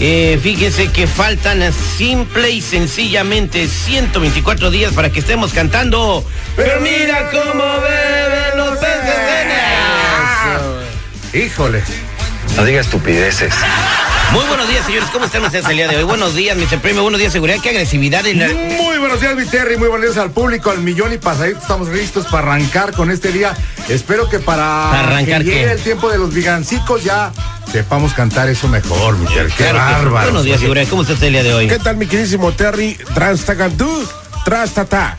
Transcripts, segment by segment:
Eh, fíjese que faltan simple y sencillamente 124 días para que estemos cantando. Pero mira cómo beben los peces en el- Híjole. No diga estupideces. Muy buenos días, señores. ¿Cómo están ustedes el día de hoy? Buenos días, Mr. Premio. Buenos días, seguridad. Qué agresividad. En la... Muy buenos días, mi Terry. Muy buenos días al público, al millón y pasadito. Estamos listos para arrancar con este día. Espero que para, ¿Para arrancar que llegue qué? el tiempo de los vigancicos ya sepamos cantar eso mejor, mi Terry. Qué Claro que sí. bárbaro. Buenos días, seguridad. ¿Cómo está usted el día de hoy? ¿Qué tal, mi queridísimo Terry? Transtacantú, trastata.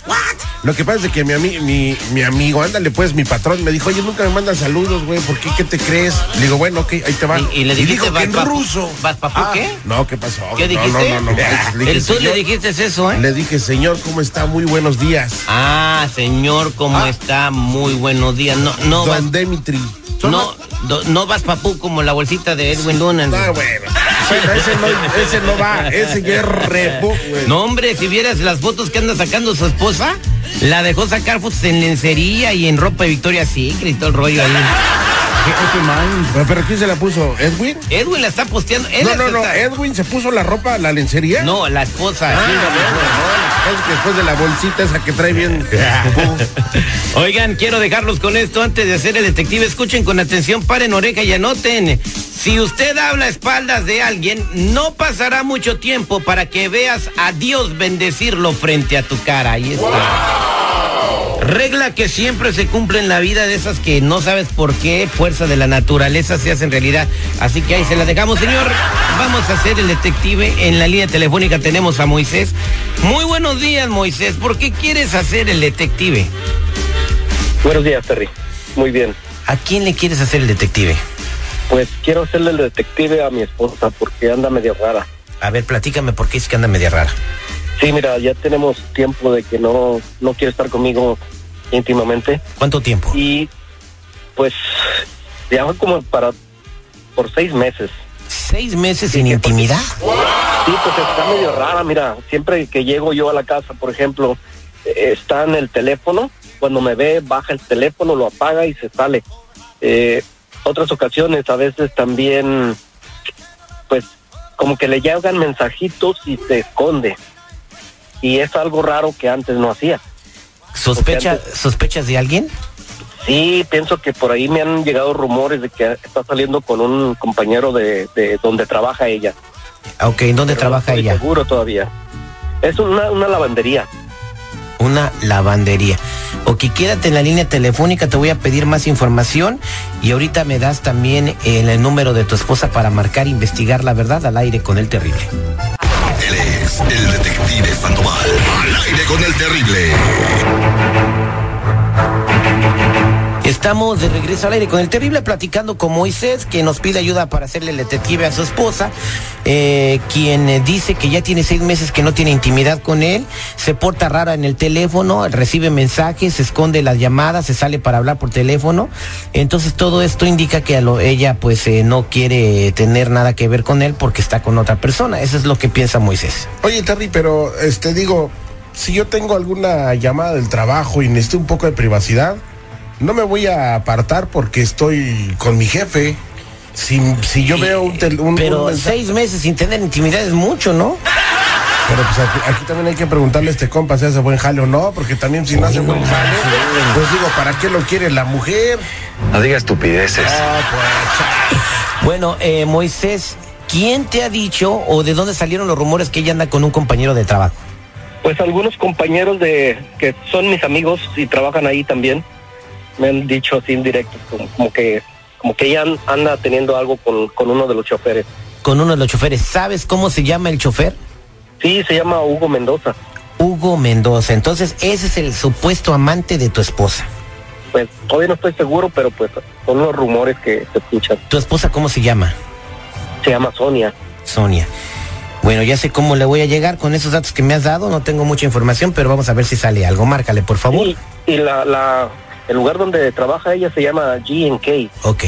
Lo que pasa es que mi, ami- mi, mi amigo, ándale pues, mi patrón, me dijo, oye, nunca me mandan saludos, güey, ¿por qué? ¿Qué te crees? Le digo, bueno, ok, ahí te va. Y- y le dijiste, dijo que en "Vas, papu". ruso. ¿Vas, papu, qué? No, ¿qué pasó? ¿Qué No, dijiste? No, no, no. manches. Le dije, El tú le dijiste eso, ¿eh? Le dije, señor, ¿cómo está? Muy buenos días. Ah, señor, ¿cómo Ah. está? Muy buenos días. No, no vas, Don Dimitri. No, do- no vas papú como la bolsita de Edwin Luna. Ah, bueno. Bueno, ese no, ese no va, ese ya es repo, güey. No, hombre, si vieras las fotos que anda sacando su esposa, la dejó sacar fotos en lencería y en ropa de Victoria Secret y todo el rollo ahí. Pero, ¿Pero quién se la puso? ¿Edwin? Edwin la está posteando. él No, no, no. está- ¿Edwin se puso la ropa, la lencería? No, la esposa. Ah, sí, la bueno, esposa. no, es que después de la bolsita esa que trae bien. Oigan, quiero dejarlos con esto antes de hacer el detective. Escuchen con atención, paren oreja y anoten. Si usted habla a espaldas de alguien, no pasará mucho tiempo para que veas a Dios bendecirlo frente a tu cara. Ahí está. Regla que siempre se cumple en la vida de esas que no sabes por qué, fuerza de la naturaleza se hace en realidad. Así que ahí se la dejamos, señor. Vamos a hacer el detective. En la línea telefónica tenemos a Moisés. Muy buenos días, Moisés. ¿Por qué quieres hacer el detective? Buenos días, Terry. Muy bien. ¿A quién le quieres hacer el detective? Pues quiero hacerle el detective a mi esposa porque anda medio rara. A ver, platícame por qué es que anda media rara. Sí, mira, ya tenemos tiempo de que no, no quiere estar conmigo íntimamente ¿Cuánto tiempo? y pues ya fue como para por seis meses. ¿Seis meses sin intimidad? Sí, pues está medio rara, mira, siempre que llego yo a la casa, por ejemplo, eh, está en el teléfono, cuando me ve baja el teléfono, lo apaga y se sale. Eh, otras ocasiones a veces también, pues como que le llegan mensajitos y se esconde. Y es algo raro que antes no hacía. ¿Sospecha, ¿Sospechas de alguien? Sí, pienso que por ahí me han llegado rumores de que está saliendo con un compañero de, de donde trabaja ella. Ah, Ok, ¿en dónde Pero no trabaja estoy ella? Seguro todavía. Es una, una lavandería. Una lavandería. Ok, quédate en la línea telefónica, te voy a pedir más información y ahorita me das también el, número de tu esposa para marcar, e investigar la verdad al aire con el terrible. El detective Sandoval. Al aire con el terrible. Estamos de regreso al aire con el terrible platicando con Moisés, que nos pide ayuda para hacerle el detective a su esposa, eh, quien dice que ya tiene seis meses que no tiene intimidad con él, se porta rara en el teléfono, recibe mensajes, se esconde las llamadas, se sale para hablar por teléfono. Entonces todo esto indica que ella pues eh, no quiere tener nada que ver con él porque está con otra persona. Eso es lo que piensa Moisés. Oye, Terry, pero este digo, si yo tengo alguna llamada del trabajo y necesito un poco de privacidad, no me voy a apartar porque estoy con mi jefe. Si, si yo veo un, tel- un- Pero un seis meses sin tener intimidad es mucho, ¿no? Pero pues aquí, aquí también hay que preguntarle a este compa si hace buen jale o no, porque también si no hace buen jale, pues digo, ¿para qué lo quiere la mujer? No diga estupideces. Bueno, eh, Moisés, ¿quién te ha dicho o de dónde salieron los rumores que ella anda con un compañero de trabajo? Pues algunos compañeros de que son mis amigos y trabajan ahí también me han dicho así indirectos, como, como que como que ella an- anda teniendo algo con, con uno de los choferes. Con uno de los choferes. ¿Sabes cómo se llama el chofer? Sí, se llama Hugo Mendoza. Hugo Mendoza. Entonces, ese es el supuesto amante de tu esposa. Pues todavía no estoy seguro, pero pues son los rumores que se escuchan. ¿Tu esposa cómo se llama? Se llama Sonia. Sonia. Bueno, ya sé cómo le voy a llegar con esos datos que me has dado. No tengo mucha información, pero vamos a ver si sale algo. Márcale, por favor. Y, y la, la, el lugar donde trabaja ella se llama G&K. Ok,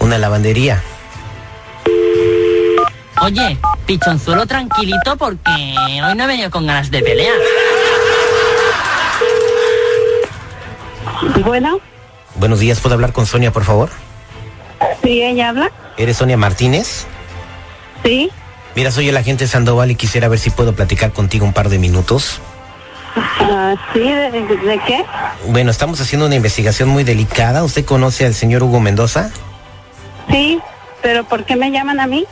una lavandería. Oye, pichonzuelo tranquilito porque hoy no he venido con ganas de pelear. Bueno, Buenos días, ¿puedo hablar con Sonia, por favor? sí, ella habla. ¿Eres Sonia Martínez? Sí, Mira, soy el agente Sandoval y quisiera ver si puedo platicar contigo un par de minutos. Ah, sí, ¿de, de qué? Bueno, estamos haciendo una investigación muy delicada. ¿Usted conoce al señor Hugo Mendoza? Sí, pero ¿por qué me llaman a mí?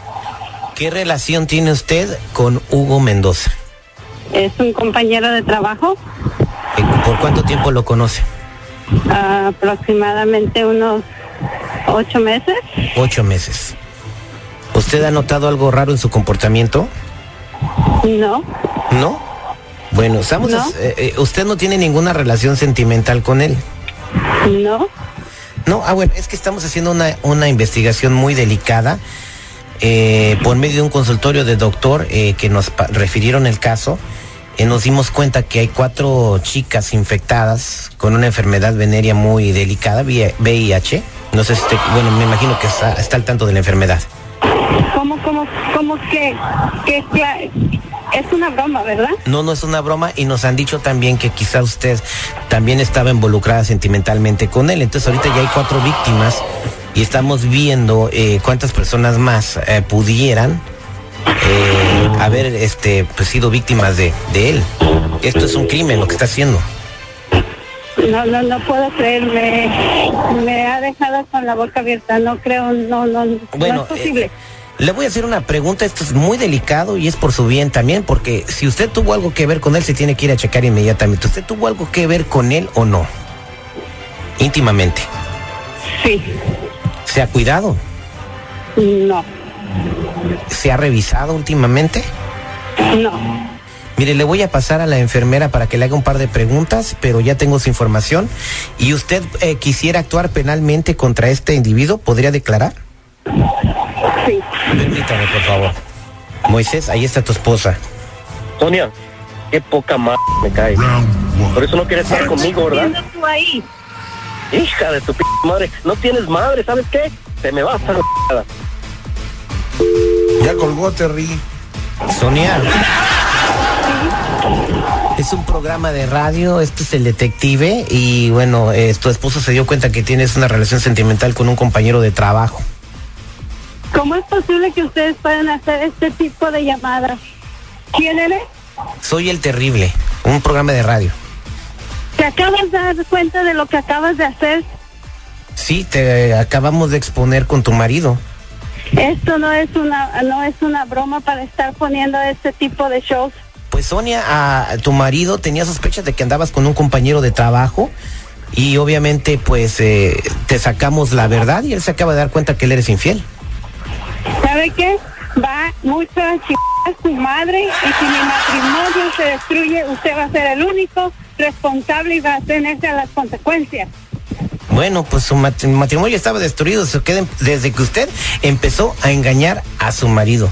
¿Qué relación tiene usted con Hugo Mendoza? Es un compañero de trabajo, ¿Por cuánto tiempo lo conoce? aproximadamente unos ocho meses. Ocho meses. ¿Usted ha notado algo raro en su comportamiento? No, ¿No? Bueno, estamos, No. eh, eh, usted no tiene ninguna relación sentimental con él. no. No, ah, bueno, es que estamos haciendo una, una investigación muy delicada eh, por medio de un consultorio de doctor eh, que nos refirieron el caso. eh, nos dimos cuenta que hay cuatro chicas infectadas con una enfermedad venérea muy delicada, VI- VIH. No sé si usted, bueno, me imagino que está, está al tanto de la enfermedad. ¿Cómo, cómo, cómo que, que cla- es una broma, verdad? No, no es una broma y nos han dicho también que quizá usted también estaba involucrada sentimentalmente con él. Entonces ahorita ya hay cuatro víctimas y estamos viendo eh, cuántas personas más eh, pudieran eh, haber este, pues, sido víctimas de, de él. Esto es un crimen lo que está haciendo. No, no, no puedo creer, me, me ha dejado con la boca abierta, no creo, no, no, Bueno, no es posible. Le voy a hacer una pregunta, esto es muy delicado y es por su bien también, porque si usted tuvo algo que ver con él, se tiene que ir a checar inmediatamente. ¿Usted tuvo algo que ver con él o no? Íntimamente. Sí, ¿Se ha cuidado? no, ¿Se ha revisado últimamente? no. Mire, le voy a pasar a la enfermera para que le haga un par de preguntas, pero ya tengo su información. ¿Y usted eh, quisiera actuar penalmente contra este individuo? ¿Podría declarar? Permítame, por favor. Moisés, ahí está tu esposa. Sonia, qué poca madre me cae. Por eso no quieres estar conmigo, ¿verdad? ¿Qué haciendo tú ahí? Hija de tu p madre, no tienes madre, ¿sabes qué? Se me va a estar la Ya colgó Terry. Sonia. Es un programa de radio, este es el detective y bueno, eh, tu esposo se dio cuenta que tienes una relación sentimental con un compañero de trabajo. ¿Cómo es posible que ustedes puedan hacer este tipo de llamadas? ¿Quién eres? Soy el terrible, un programa de radio. ¿Te acabas de dar cuenta de lo que acabas de hacer? Sí, te acabamos de exponer con tu marido. Esto no es una no es una broma para estar poniendo este tipo de shows. Pues Sonia, a, tu marido tenía sospechas de que andabas con un compañero de trabajo y obviamente pues eh, te sacamos la verdad y él se acaba de dar cuenta que él eres infiel. ¿Sabe qué? Va mucho a chingar a su madre y si mi matrimonio se destruye, usted va a ser el único responsable y va a tenerse a las consecuencias. Bueno, pues su mat- matrimonio estaba destruido se queden- desde que usted empezó a engañar a su marido.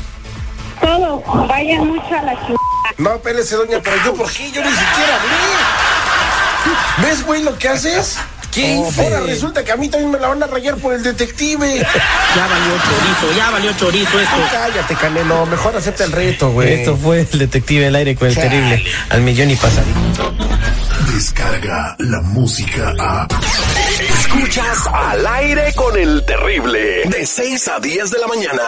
Todo, vayan mucho a la chingada. No, pélese, doña, pero yo, ¿por qué? Yo ni siquiera hablé. ¿Ves, güey, lo que haces? ¿Qué Oh, hice? Ahora resulta que a mí también me la van a rayar por el detective. Ya valió chorizo, ya valió chorizo esto. Cállate, Canelo. Mejor acepta el reto, güey. Esto fue el detective al aire con el Chale. terrible al millón y pasadito. Descarga la música a. Escuchas al aire con el terrible. De 6 a 10 de la mañana.